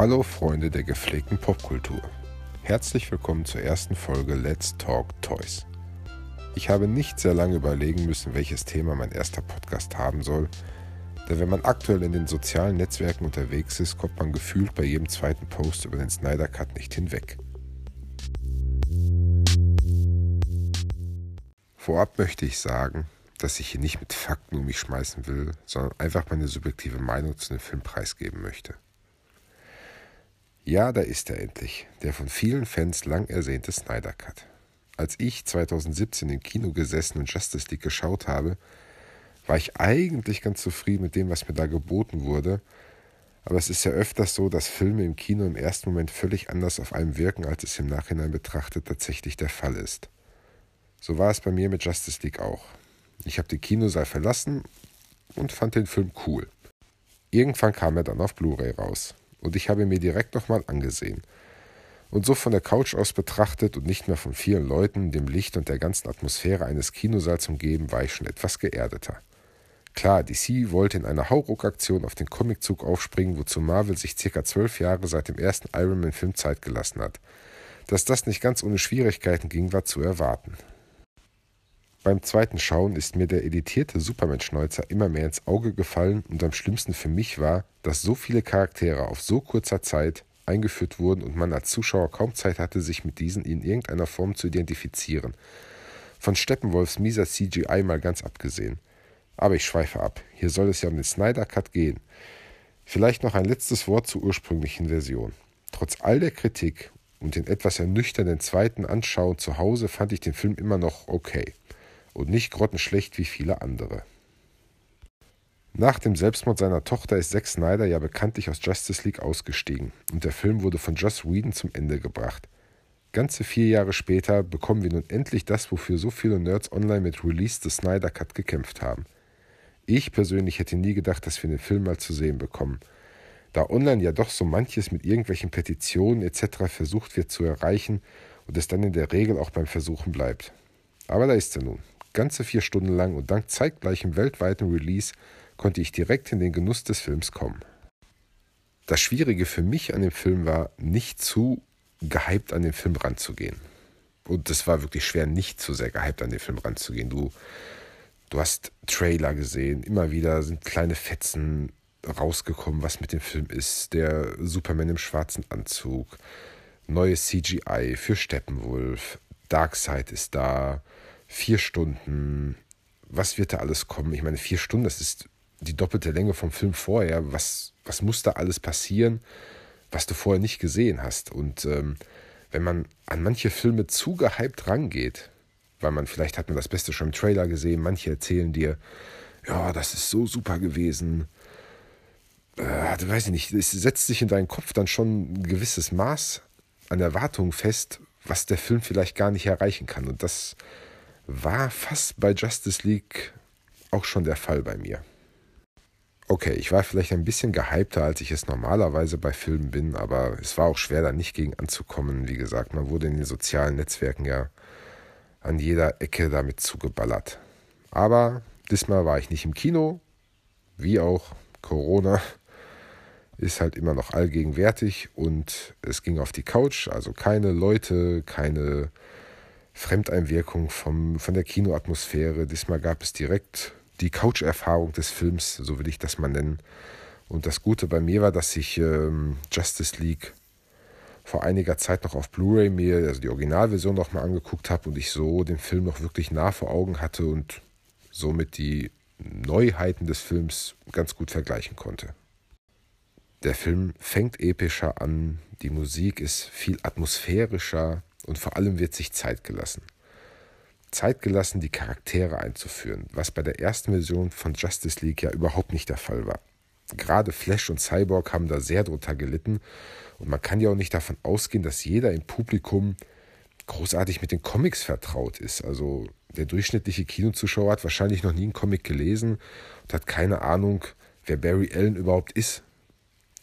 Hallo Freunde der gepflegten Popkultur. Herzlich willkommen zur ersten Folge Let's Talk Toys. Ich habe nicht sehr lange überlegen müssen, welches Thema mein erster Podcast haben soll, denn wenn man aktuell in den sozialen Netzwerken unterwegs ist, kommt man gefühlt bei jedem zweiten Post über den Snyder Cut nicht hinweg. Vorab möchte ich sagen, dass ich hier nicht mit Fakten um mich schmeißen will, sondern einfach meine subjektive Meinung zu dem Film preisgeben möchte. Ja, da ist er endlich, der von vielen Fans lang ersehnte Snyder Cut. Als ich 2017 im Kino gesessen und Justice League geschaut habe, war ich eigentlich ganz zufrieden mit dem, was mir da geboten wurde. Aber es ist ja öfters so, dass Filme im Kino im ersten Moment völlig anders auf einem wirken, als es im Nachhinein betrachtet tatsächlich der Fall ist. So war es bei mir mit Justice League auch. Ich habe den Kinosaal verlassen und fand den Film cool. Irgendwann kam er dann auf Blu-ray raus und ich habe mir direkt nochmal angesehen. Und so von der Couch aus betrachtet und nicht mehr von vielen Leuten, dem Licht und der ganzen Atmosphäre eines Kinosaals umgeben, war ich schon etwas geerdeter. Klar, DC wollte in einer Hauruck-Aktion auf den Comiczug aufspringen, wozu Marvel sich circa zwölf Jahre seit dem ersten Iron Man-Film Zeit gelassen hat. Dass das nicht ganz ohne Schwierigkeiten ging, war zu erwarten. Beim zweiten Schauen ist mir der editierte Superman-Schnäuzer immer mehr ins Auge gefallen und am schlimmsten für mich war, dass so viele Charaktere auf so kurzer Zeit eingeführt wurden und man als Zuschauer kaum Zeit hatte, sich mit diesen in irgendeiner Form zu identifizieren. Von Steppenwolfs mieser CGI mal ganz abgesehen. Aber ich schweife ab. Hier soll es ja um den Snyder Cut gehen. Vielleicht noch ein letztes Wort zur ursprünglichen Version. Trotz all der Kritik und den etwas ernüchternden zweiten Anschauen zu Hause fand ich den Film immer noch okay und nicht grottenschlecht wie viele andere. Nach dem Selbstmord seiner Tochter ist Zack Snyder ja bekanntlich aus Justice League ausgestiegen und der Film wurde von Joss Whedon zum Ende gebracht. Ganze vier Jahre später bekommen wir nun endlich das, wofür so viele Nerds online mit Release des Snyder Cut gekämpft haben. Ich persönlich hätte nie gedacht, dass wir den Film mal zu sehen bekommen. Da online ja doch so manches mit irgendwelchen Petitionen etc. versucht wird zu erreichen und es dann in der Regel auch beim Versuchen bleibt. Aber da ist er nun ganze vier Stunden lang und dank zeitgleichem weltweiten Release konnte ich direkt in den Genuss des Films kommen. Das Schwierige für mich an dem Film war, nicht zu gehypt an den Film ranzugehen. Und es war wirklich schwer, nicht zu sehr gehypt an den Film ranzugehen. Du, du hast Trailer gesehen, immer wieder sind kleine Fetzen rausgekommen, was mit dem Film ist. Der Superman im schwarzen Anzug, neues CGI für Steppenwolf, Darkseid ist da, vier Stunden, was wird da alles kommen? Ich meine, vier Stunden, das ist die doppelte Länge vom Film vorher. Was, was muss da alles passieren, was du vorher nicht gesehen hast? Und ähm, wenn man an manche Filme zu gehypt rangeht, weil man vielleicht hat man das Beste schon im Trailer gesehen, manche erzählen dir, ja, das ist so super gewesen. Äh, du weißt nicht, es setzt sich in deinen Kopf dann schon ein gewisses Maß an Erwartungen fest, was der Film vielleicht gar nicht erreichen kann. Und das war fast bei Justice League auch schon der Fall bei mir. Okay, ich war vielleicht ein bisschen gehypter, als ich es normalerweise bei Filmen bin, aber es war auch schwer, da nicht gegen anzukommen. Wie gesagt, man wurde in den sozialen Netzwerken ja an jeder Ecke damit zugeballert. Aber diesmal war ich nicht im Kino, wie auch Corona ist halt immer noch allgegenwärtig und es ging auf die Couch, also keine Leute, keine Fremdeinwirkung vom, von der Kinoatmosphäre. Diesmal gab es direkt die Couch-Erfahrung des Films, so will ich das mal nennen. Und das Gute bei mir war, dass ich ähm, Justice League vor einiger Zeit noch auf Blu-ray mir, also die Originalversion noch mal angeguckt habe und ich so den Film noch wirklich nah vor Augen hatte und somit die Neuheiten des Films ganz gut vergleichen konnte. Der Film fängt epischer an, die Musik ist viel atmosphärischer, und vor allem wird sich Zeit gelassen. Zeit gelassen, die Charaktere einzuführen, was bei der ersten Version von Justice League ja überhaupt nicht der Fall war. Gerade Flash und Cyborg haben da sehr drunter gelitten und man kann ja auch nicht davon ausgehen, dass jeder im Publikum großartig mit den Comics vertraut ist. Also der durchschnittliche Kinozuschauer hat wahrscheinlich noch nie einen Comic gelesen und hat keine Ahnung, wer Barry Allen überhaupt ist.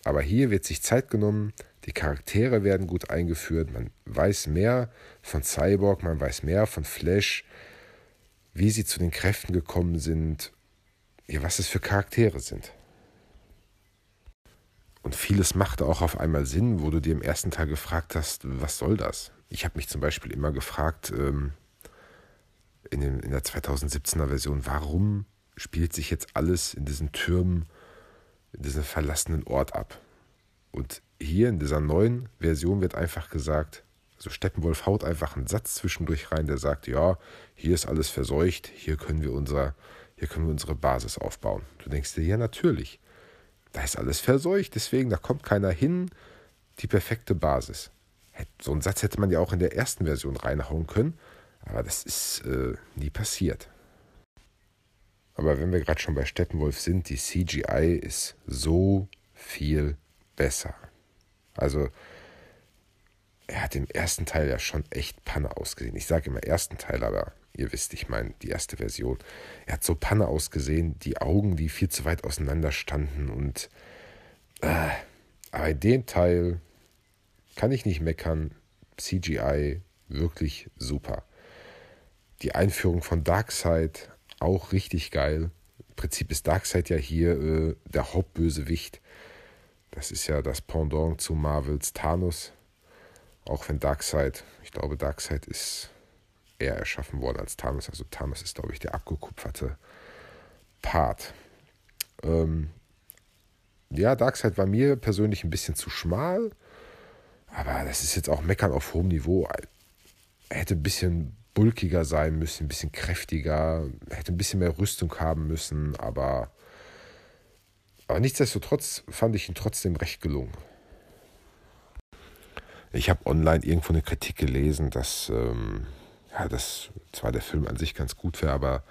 Aber hier wird sich Zeit genommen, die Charaktere werden gut eingeführt, man weiß mehr von Cyborg, man weiß mehr von Flash, wie sie zu den Kräften gekommen sind, ja, was es für Charaktere sind. Und vieles machte auch auf einmal Sinn, wo du dir im ersten Teil gefragt hast, was soll das? Ich habe mich zum Beispiel immer gefragt, ähm, in, den, in der 2017er Version, warum spielt sich jetzt alles in diesen Türmen, in diesem verlassenen Ort ab? Und hier in dieser neuen Version wird einfach gesagt, also Steppenwolf haut einfach einen Satz zwischendurch rein, der sagt, ja, hier ist alles verseucht, hier können wir unser, hier können wir unsere Basis aufbauen. Du denkst dir, ja, natürlich. Da ist alles verseucht, deswegen, da kommt keiner hin. Die perfekte Basis. So einen Satz hätte man ja auch in der ersten Version reinhauen können, aber das ist äh, nie passiert. Aber wenn wir gerade schon bei Steppenwolf sind, die CGI ist so viel besser. Also, er hat im ersten Teil ja schon echt Panne ausgesehen. Ich sage immer ersten Teil, aber ihr wisst, ich meine die erste Version. Er hat so Panne ausgesehen, die Augen, die viel zu weit auseinander standen und äh, aber in dem Teil kann ich nicht meckern. CGI wirklich super. Die Einführung von Darkseid auch richtig geil. Im Prinzip ist Darkseid ja hier äh, der Hauptbösewicht. Das ist ja das Pendant zu Marvels Thanos. Auch wenn Darkseid, ich glaube, Darkseid ist eher erschaffen worden als Thanos. Also Thanos ist, glaube ich, der abgekupferte Part. Ähm, ja, Darkseid war mir persönlich ein bisschen zu schmal. Aber das ist jetzt auch Meckern auf hohem Niveau. Er hätte ein bisschen bulkiger sein müssen, ein bisschen kräftiger, hätte ein bisschen mehr Rüstung haben müssen, aber, aber nichtsdestotrotz fand ich ihn trotzdem recht gelungen. Ich habe online irgendwo eine Kritik gelesen, dass, ähm, ja, dass zwar der Film an sich ganz gut wäre, aber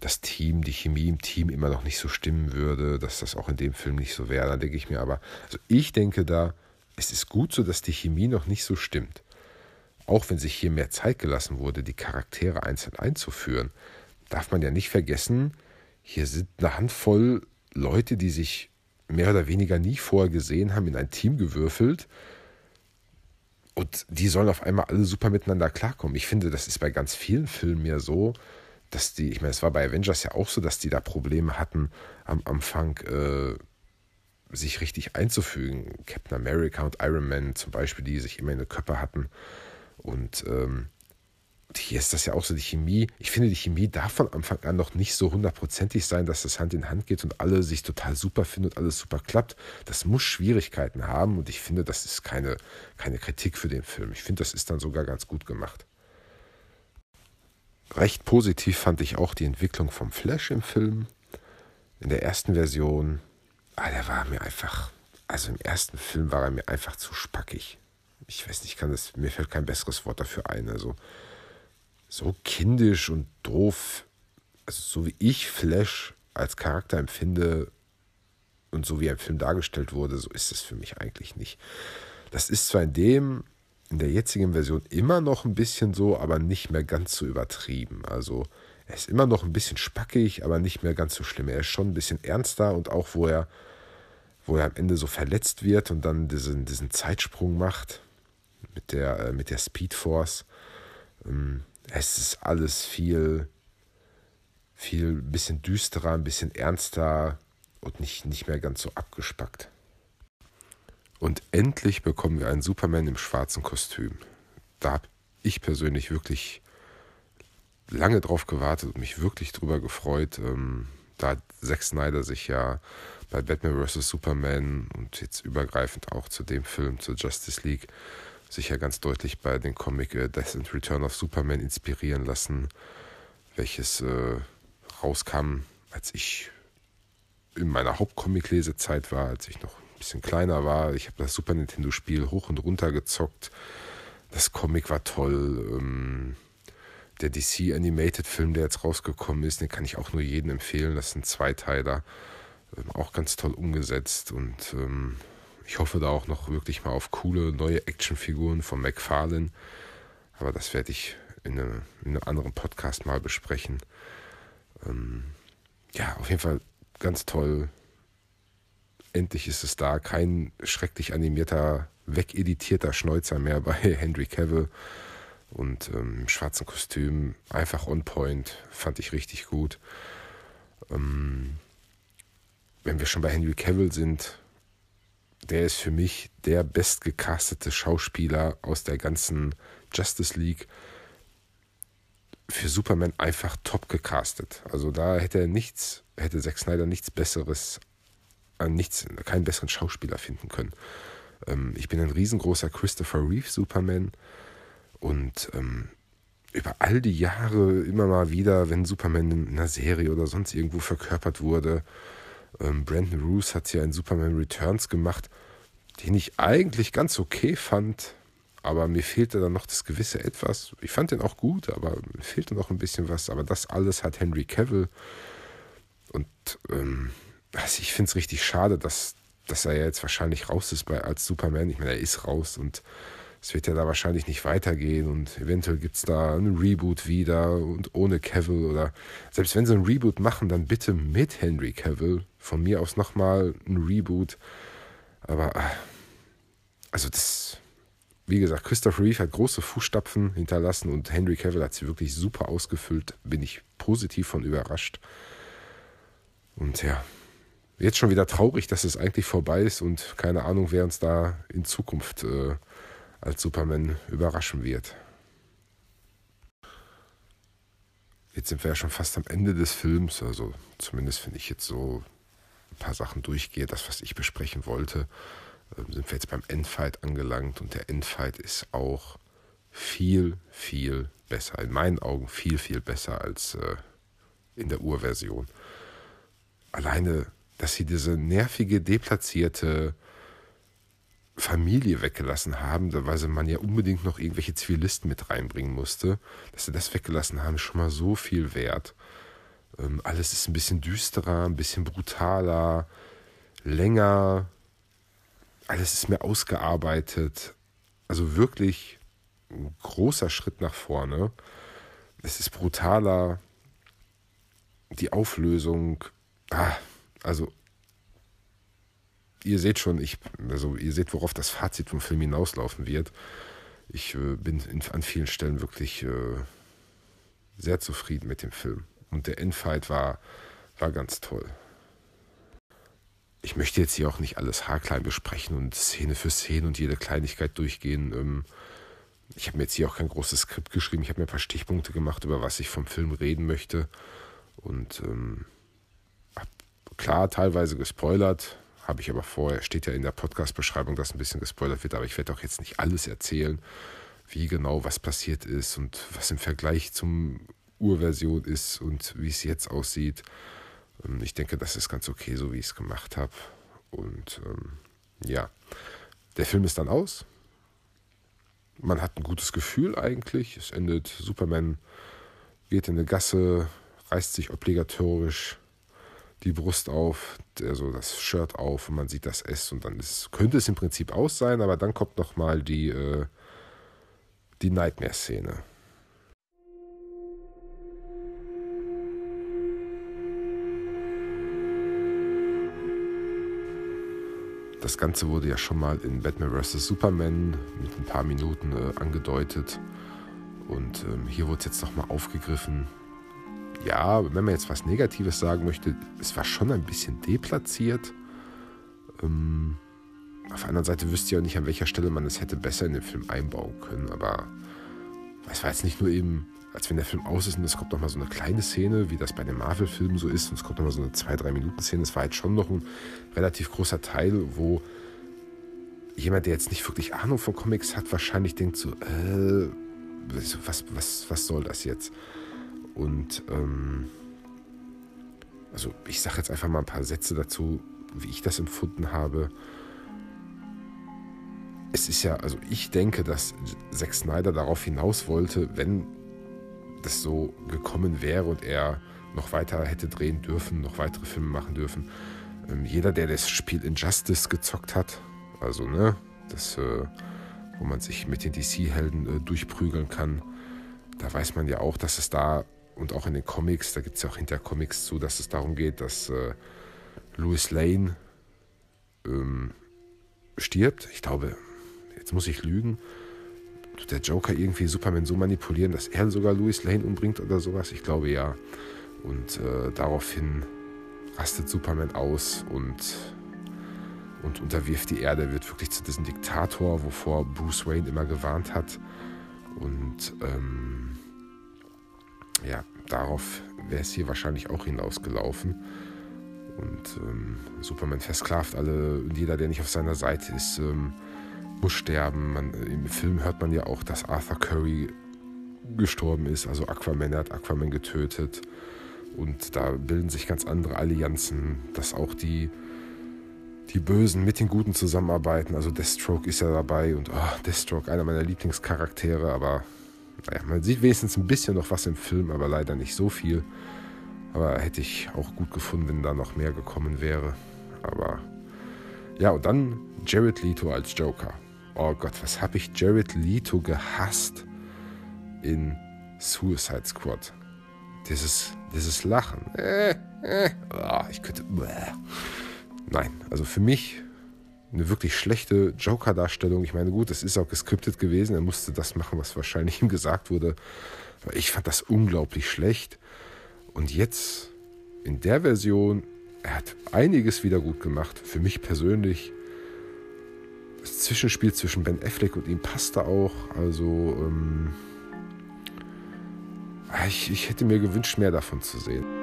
das Team, die Chemie im Team immer noch nicht so stimmen würde, dass das auch in dem Film nicht so wäre. Da denke ich mir aber, also ich denke da, es ist gut so, dass die Chemie noch nicht so stimmt. Auch wenn sich hier mehr Zeit gelassen wurde, die Charaktere einzeln einzuführen, darf man ja nicht vergessen, hier sind eine Handvoll Leute, die sich mehr oder weniger nie vorher gesehen haben, in ein Team gewürfelt. Und die sollen auf einmal alle super miteinander klarkommen. Ich finde, das ist bei ganz vielen Filmen ja so, dass die, ich meine, es war bei Avengers ja auch so, dass die da Probleme hatten am Anfang, äh, sich richtig einzufügen. Captain America und Iron Man zum Beispiel, die sich immer in den Körper hatten. Und ähm, hier ist das ja auch so die Chemie. Ich finde, die Chemie darf von Anfang an noch nicht so hundertprozentig sein, dass das Hand in Hand geht und alle sich total super finden und alles super klappt. Das muss Schwierigkeiten haben und ich finde, das ist keine, keine Kritik für den Film. Ich finde, das ist dann sogar ganz gut gemacht. Recht positiv fand ich auch die Entwicklung vom Flash im Film. In der ersten Version Ah, der war mir einfach, also im ersten Film war er mir einfach zu spackig. Ich weiß nicht, kann das, mir fällt kein besseres Wort dafür ein. Also so kindisch und doof, also so wie ich Flash als Charakter empfinde und so wie er im Film dargestellt wurde, so ist es für mich eigentlich nicht. Das ist zwar in dem, in der jetzigen Version immer noch ein bisschen so, aber nicht mehr ganz so übertrieben. Also er ist immer noch ein bisschen spackig, aber nicht mehr ganz so schlimm. Er ist schon ein bisschen ernster und auch, wo er, wo er am Ende so verletzt wird und dann diesen, diesen Zeitsprung macht mit der, äh, mit der Speed Force. Ähm, es ist alles viel, viel ein bisschen düsterer, ein bisschen ernster und nicht, nicht mehr ganz so abgespackt. Und endlich bekommen wir einen Superman im schwarzen Kostüm. Da habe ich persönlich wirklich lange drauf gewartet und mich wirklich drüber gefreut. Ähm, da hat Zack Snyder sich ja bei Batman vs. Superman und jetzt übergreifend auch zu dem Film, zur Justice League, sich ja ganz deutlich bei den Comic äh, Death and Return of Superman inspirieren lassen, welches äh, rauskam, als ich in meiner Hauptcomic-Lesezeit war, als ich noch ein bisschen kleiner war. Ich habe das Super Nintendo-Spiel hoch und runter gezockt. Das Comic war toll. Ähm, der DC Animated Film, der jetzt rausgekommen ist, den kann ich auch nur jedem empfehlen. Das sind Zweiteiler, ähm, auch ganz toll umgesetzt und ähm, ich hoffe da auch noch wirklich mal auf coole neue Actionfiguren von McFarlane. Aber das werde ich in, eine, in einem anderen Podcast mal besprechen. Ähm, ja, auf jeden Fall ganz toll. Endlich ist es da. Kein schrecklich animierter, wegeditierter Schnäuzer mehr bei Henry Cavill und ähm, im schwarzen Kostüm einfach on point, fand ich richtig gut. Ähm, wenn wir schon bei Henry Cavill sind, der ist für mich der bestgecastete Schauspieler aus der ganzen Justice League. Für Superman einfach top gecastet. Also da hätte er nichts, hätte Zack Snyder nichts Besseres, äh, nichts, keinen besseren Schauspieler finden können. Ähm, ich bin ein riesengroßer Christopher Reeve Superman und ähm, über all die Jahre immer mal wieder, wenn Superman in einer Serie oder sonst irgendwo verkörpert wurde, ähm, Brandon Roos hat ja in Superman Returns gemacht, den ich eigentlich ganz okay fand, aber mir fehlte dann noch das gewisse Etwas. Ich fand den auch gut, aber mir fehlte noch ein bisschen was. Aber das alles hat Henry Cavill. Und ähm, also ich finde es richtig schade, dass, dass er jetzt wahrscheinlich raus ist bei, als Superman. Ich meine, er ist raus und es wird ja da wahrscheinlich nicht weitergehen und eventuell gibt es da einen Reboot wieder und ohne Cavill oder selbst wenn sie einen Reboot machen, dann bitte mit Henry Cavill. Von mir aus nochmal ein Reboot. Aber ah, also das, wie gesagt, Christopher Reeve hat große Fußstapfen hinterlassen und Henry Cavill hat sie wirklich super ausgefüllt. Bin ich positiv von überrascht. Und ja, jetzt schon wieder traurig, dass es eigentlich vorbei ist und keine Ahnung, wer uns da in Zukunft äh, als Superman überraschen wird. Jetzt sind wir ja schon fast am Ende des Films, also zumindest wenn ich jetzt so ein paar Sachen durchgehe, das, was ich besprechen wollte, ähm, sind wir jetzt beim Endfight angelangt und der Endfight ist auch viel, viel besser, in meinen Augen viel, viel besser als äh, in der Urversion. Alleine, dass sie diese nervige, deplatzierte Familie weggelassen haben, weil man ja unbedingt noch irgendwelche Zivilisten mit reinbringen musste, dass sie das weggelassen haben, schon mal so viel wert. Ähm, alles ist ein bisschen düsterer, ein bisschen brutaler, länger, alles ist mehr ausgearbeitet. Also wirklich ein großer Schritt nach vorne. Es ist brutaler, die Auflösung, ah, also ihr seht schon, ich, also ihr seht, worauf das Fazit vom Film hinauslaufen wird. Ich äh, bin in, an vielen Stellen wirklich äh, sehr zufrieden mit dem Film. Und der Endfight war, war ganz toll. Ich möchte jetzt hier auch nicht alles haarklein besprechen und Szene für Szene und jede Kleinigkeit durchgehen. Ähm, ich habe mir jetzt hier auch kein großes Skript geschrieben. Ich habe mir ein paar Stichpunkte gemacht, über was ich vom Film reden möchte. Und ähm, klar teilweise gespoilert, habe ich aber vorher, steht ja in der Podcast-Beschreibung, dass ein bisschen gespoilert wird, aber ich werde auch jetzt nicht alles erzählen, wie genau was passiert ist und was im Vergleich zum Urversion ist und wie es jetzt aussieht. Ähm, ich denke, das ist ganz okay, so wie ich es gemacht habe. Und ähm, ja, der Film ist dann aus. Man hat ein gutes Gefühl eigentlich. Es endet, Superman geht in eine Gasse, reißt sich obligatorisch die Brust auf, also das Shirt auf und man sieht das S und dann ist, könnte es im Prinzip aus sein, aber dann kommt nochmal die, äh, die Nightmare-Szene. Das Ganze wurde ja schon mal in Batman vs. Superman mit ein paar Minuten äh, angedeutet. Und ähm, hier wurde es jetzt nochmal aufgegriffen ja, wenn man jetzt was Negatives sagen möchte, es war schon ein bisschen deplatziert. Ähm, auf der anderen Seite wüsste ich auch nicht, an welcher Stelle man es hätte besser in den Film einbauen können. Aber es war jetzt nicht nur eben, als wenn der Film aus ist und es kommt nochmal so eine kleine Szene, wie das bei den Marvel-Filmen so ist, und es kommt nochmal so eine 2-3-Minuten-Szene. Es war jetzt schon noch ein relativ großer Teil, wo jemand, der jetzt nicht wirklich Ahnung von Comics hat, wahrscheinlich denkt so, äh, was, was, was soll das jetzt? Und ähm, also ich sage jetzt einfach mal ein paar Sätze dazu, wie ich das empfunden habe. Es ist ja, also ich denke, dass Zack Snyder darauf hinaus wollte, wenn das so gekommen wäre und er noch weiter hätte drehen dürfen, noch weitere Filme machen dürfen. Ähm, jeder, der das Spiel Injustice gezockt hat, also ne, das, äh, wo man sich mit den DC-Helden äh, durchprügeln kann, da weiß man ja auch, dass es da und auch in den Comics, da gibt es ja auch hinter Comics zu, dass es darum geht, dass äh, Louis Lane ähm, stirbt. Ich glaube, jetzt muss ich lügen. Tut der Joker irgendwie Superman so manipulieren, dass er sogar Louis Lane umbringt oder sowas? Ich glaube ja. Und äh, daraufhin rastet Superman aus und und unterwirft die Erde, wird wirklich zu diesem Diktator, wovor Bruce Wayne immer gewarnt hat. Und ähm, ja, darauf wäre es hier wahrscheinlich auch hinausgelaufen. Und ähm, Superman versklavt alle und jeder, der nicht auf seiner Seite ist, ähm, muss sterben. Man, Im Film hört man ja auch, dass Arthur Curry gestorben ist, also Aquaman hat Aquaman getötet. Und da bilden sich ganz andere Allianzen, dass auch die, die Bösen mit den Guten zusammenarbeiten. Also Deathstroke ist ja dabei und oh, Deathstroke, einer meiner Lieblingscharaktere, aber naja, man sieht wenigstens ein bisschen noch was im Film, aber leider nicht so viel. Aber hätte ich auch gut gefunden, wenn da noch mehr gekommen wäre. Aber ja, und dann Jared Leto als Joker. Oh Gott, was habe ich Jared Leto gehasst in Suicide Squad. Dieses, dieses Lachen. Äh, äh, oh, ich könnte. Bäh. Nein, also für mich eine wirklich schlechte Joker-Darstellung. Ich meine, gut, es ist auch geskriptet gewesen. Er musste das machen, was wahrscheinlich ihm gesagt wurde. Aber ich fand das unglaublich schlecht. Und jetzt in der Version, er hat einiges wieder gut gemacht. Für mich persönlich. Das Zwischenspiel zwischen Ben Affleck und ihm passte auch. Also, ähm, ich, ich hätte mir gewünscht, mehr davon zu sehen.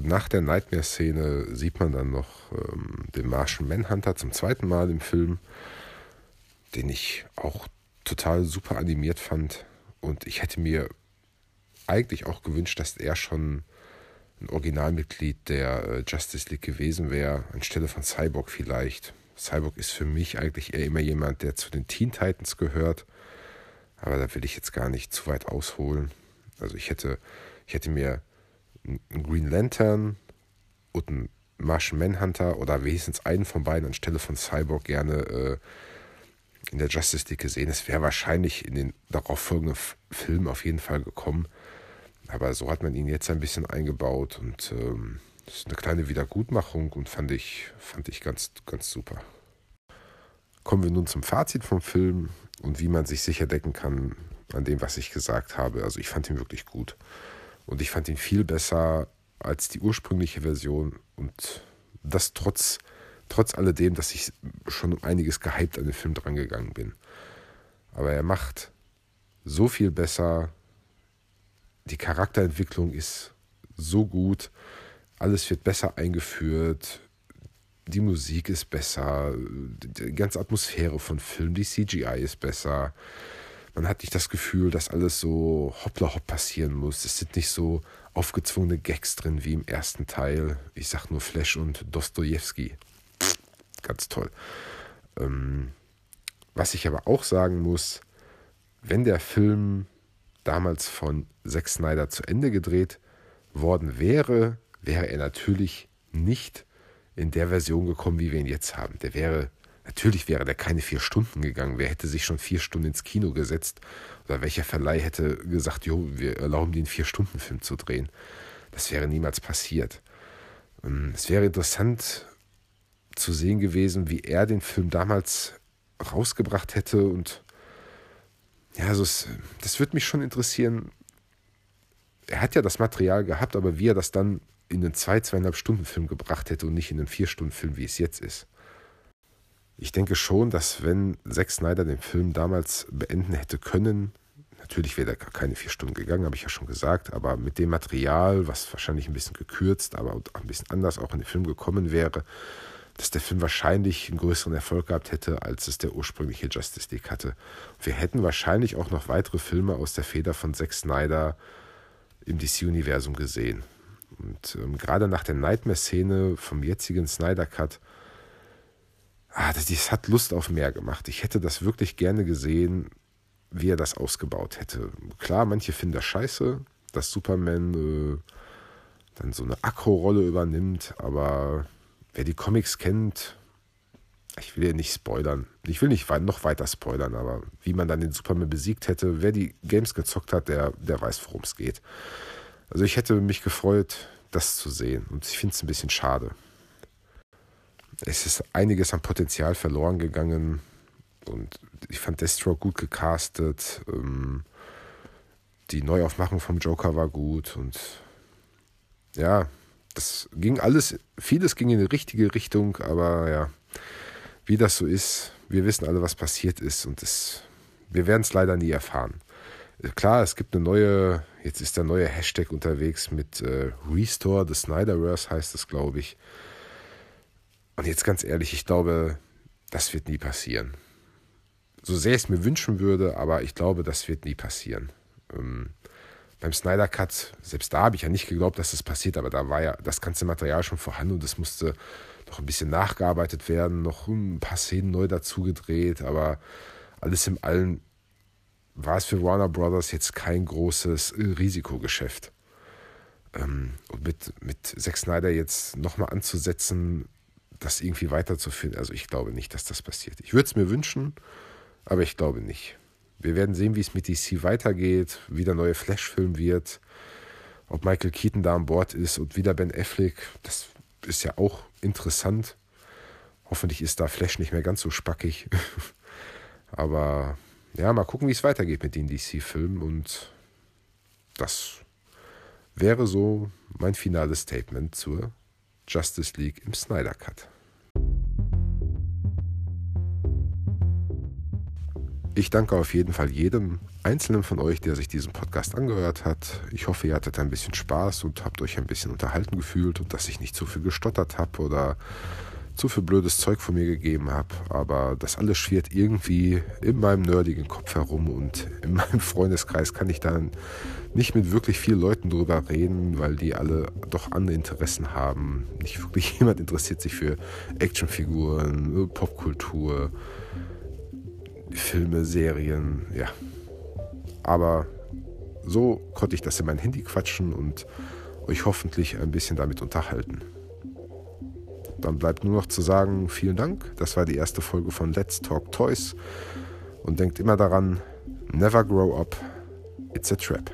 Und nach der Nightmare-Szene sieht man dann noch ähm, den Martian Manhunter zum zweiten Mal im Film, den ich auch total super animiert fand. Und ich hätte mir eigentlich auch gewünscht, dass er schon ein Originalmitglied der äh, Justice League gewesen wäre, anstelle von Cyborg vielleicht. Cyborg ist für mich eigentlich eher immer jemand, der zu den Teen Titans gehört. Aber da will ich jetzt gar nicht zu weit ausholen. Also ich hätte, ich hätte mir Green Lantern und einen Martian Manhunter oder wenigstens einen von beiden anstelle von Cyborg gerne äh, in der Justice League gesehen. Es wäre wahrscheinlich in den darauffolgenden Filmen auf jeden Fall gekommen. Aber so hat man ihn jetzt ein bisschen eingebaut und ähm, das ist eine kleine Wiedergutmachung und fand ich, fand ich ganz, ganz super. Kommen wir nun zum Fazit vom Film und wie man sich sicher decken kann an dem, was ich gesagt habe. Also ich fand ihn wirklich gut. Und ich fand ihn viel besser als die ursprüngliche Version. Und das trotz, trotz alledem, dass ich schon um einiges gehypt an den Film drangegangen bin. Aber er macht so viel besser. Die Charakterentwicklung ist so gut. Alles wird besser eingeführt die Musik ist besser, die ganze Atmosphäre von Film, die CGI ist besser. Man hat nicht das Gefühl, dass alles so hoppla hopp passieren muss. Es sind nicht so aufgezwungene Gags drin wie im ersten Teil. Ich sag nur Flash und Dostoevsky. Ganz toll. Ähm, was ich aber auch sagen muss, wenn der Film damals von Zack Snyder zu Ende gedreht worden wäre, wäre er natürlich nicht in der Version gekommen, wie wir ihn jetzt haben. Der wäre, natürlich wäre der keine vier Stunden gegangen. Wer hätte sich schon vier Stunden ins Kino gesetzt? Oder welcher Verleih hätte gesagt, jo, wir erlauben den Vier-Stunden-Film zu drehen? Das wäre niemals passiert. Ähm, es wäre interessant zu sehen gewesen, wie er den Film damals rausgebracht hätte und ja, also es, das würde mich schon interessieren. Er hat ja das Material gehabt, aber wie er das dann in einen zwei, zweieinhalb Stunden Film gebracht hätte und nicht in einen vier Stunden Film, wie es jetzt ist. Ich denke schon, dass wenn Zack Snyder den Film damals beenden hätte können, natürlich wäre gar keine vier Stunden gegangen, habe ich ja schon gesagt, aber mit dem Material, was wahrscheinlich ein bisschen gekürzt, aber ein bisschen anders auch in den Film gekommen wäre, dass der Film wahrscheinlich einen größeren Erfolg gehabt hätte, als es der ursprüngliche Justice League hatte. Wir hätten wahrscheinlich auch noch weitere Filme aus der Feder von Zack Snyder im DC-Universum gesehen. Und ähm, gerade nach der Nightmare-Szene vom jetzigen Snyder Cut, ah, das, das hat Lust auf mehr gemacht. Ich hätte das wirklich gerne gesehen, wie er das ausgebaut hätte. Klar, manche finden das scheiße, dass Superman äh, dann so eine Akro-Rolle übernimmt, aber wer die Comics kennt, ich will ja nicht spoilern. Ich will nicht noch weiter spoilern, aber wie man dann den Superman besiegt hätte, wer die Games gezockt hat, der, der weiß, worum es geht. Also ich hätte mich gefreut, das zu sehen. Und ich finde es ein bisschen schade. Es ist einiges an Potenzial verloren gegangen. Und ich fand Deathstroke gut gecastet. Ähm, die Neuaufmachung vom Joker war gut. Und ja, das ging alles, vieles ging in die richtige Richtung, aber ja, wie das so ist, wir wissen alle, was passiert ist und das, wir werden es leider nie erfahren. Klar, es gibt eine neue, jetzt ist der neue Hashtag unterwegs mit äh, Restore the Snyderverse heißt es, glaube ich. Und jetzt ganz ehrlich, ich glaube, das wird nie passieren. So sehr ich es mir wünschen würde, aber ich glaube, das wird nie passieren. Ähm, beim Snyder Cut, selbst da habe ich ja nicht geglaubt, dass das passiert, aber da war ja das ganze Material schon vorhanden und es musste noch ein bisschen nachgearbeitet werden, noch ein paar Szenen neu dazu gedreht, aber alles im Allen war es für Warner Brothers jetzt kein großes Risikogeschäft. Ähm, und mit, mit Zack Snyder jetzt nochmal anzusetzen, das irgendwie weiterzuführen, also ich glaube nicht, dass das passiert. Ich würde es mir wünschen, aber ich glaube nicht. Wir werden sehen, wie es mit DC weitergeht, wie der neue Flash-Film wird, ob Michael Keaton da an Bord ist und wieder Ben Affleck. Das ist ja auch interessant. Hoffentlich ist da Flash nicht mehr ganz so spackig. aber ja, mal gucken, wie es weitergeht mit den DC-Filmen und das wäre so mein finales Statement zur Justice League im Snyder Cut. Ich danke auf jeden Fall jedem Einzelnen von euch, der sich diesen Podcast angehört hat. Ich hoffe, ihr hattet ein bisschen Spaß und habt euch ein bisschen unterhalten gefühlt und dass ich nicht zu viel gestottert habe oder zu viel blödes Zeug von mir gegeben habe. Aber das alles schwirrt irgendwie in meinem nerdigen Kopf herum und in meinem Freundeskreis kann ich dann nicht mit wirklich vielen Leuten drüber reden, weil die alle doch andere Interessen haben. Nicht wirklich jemand interessiert sich für Actionfiguren, Popkultur, Filme, Serien, ja. Aber so konnte ich das in mein Handy quatschen und euch hoffentlich ein bisschen damit unterhalten. Dann bleibt nur noch zu sagen, vielen Dank. Das war die erste Folge von Let's Talk Toys. Und denkt immer daran, never grow up, it's a trap.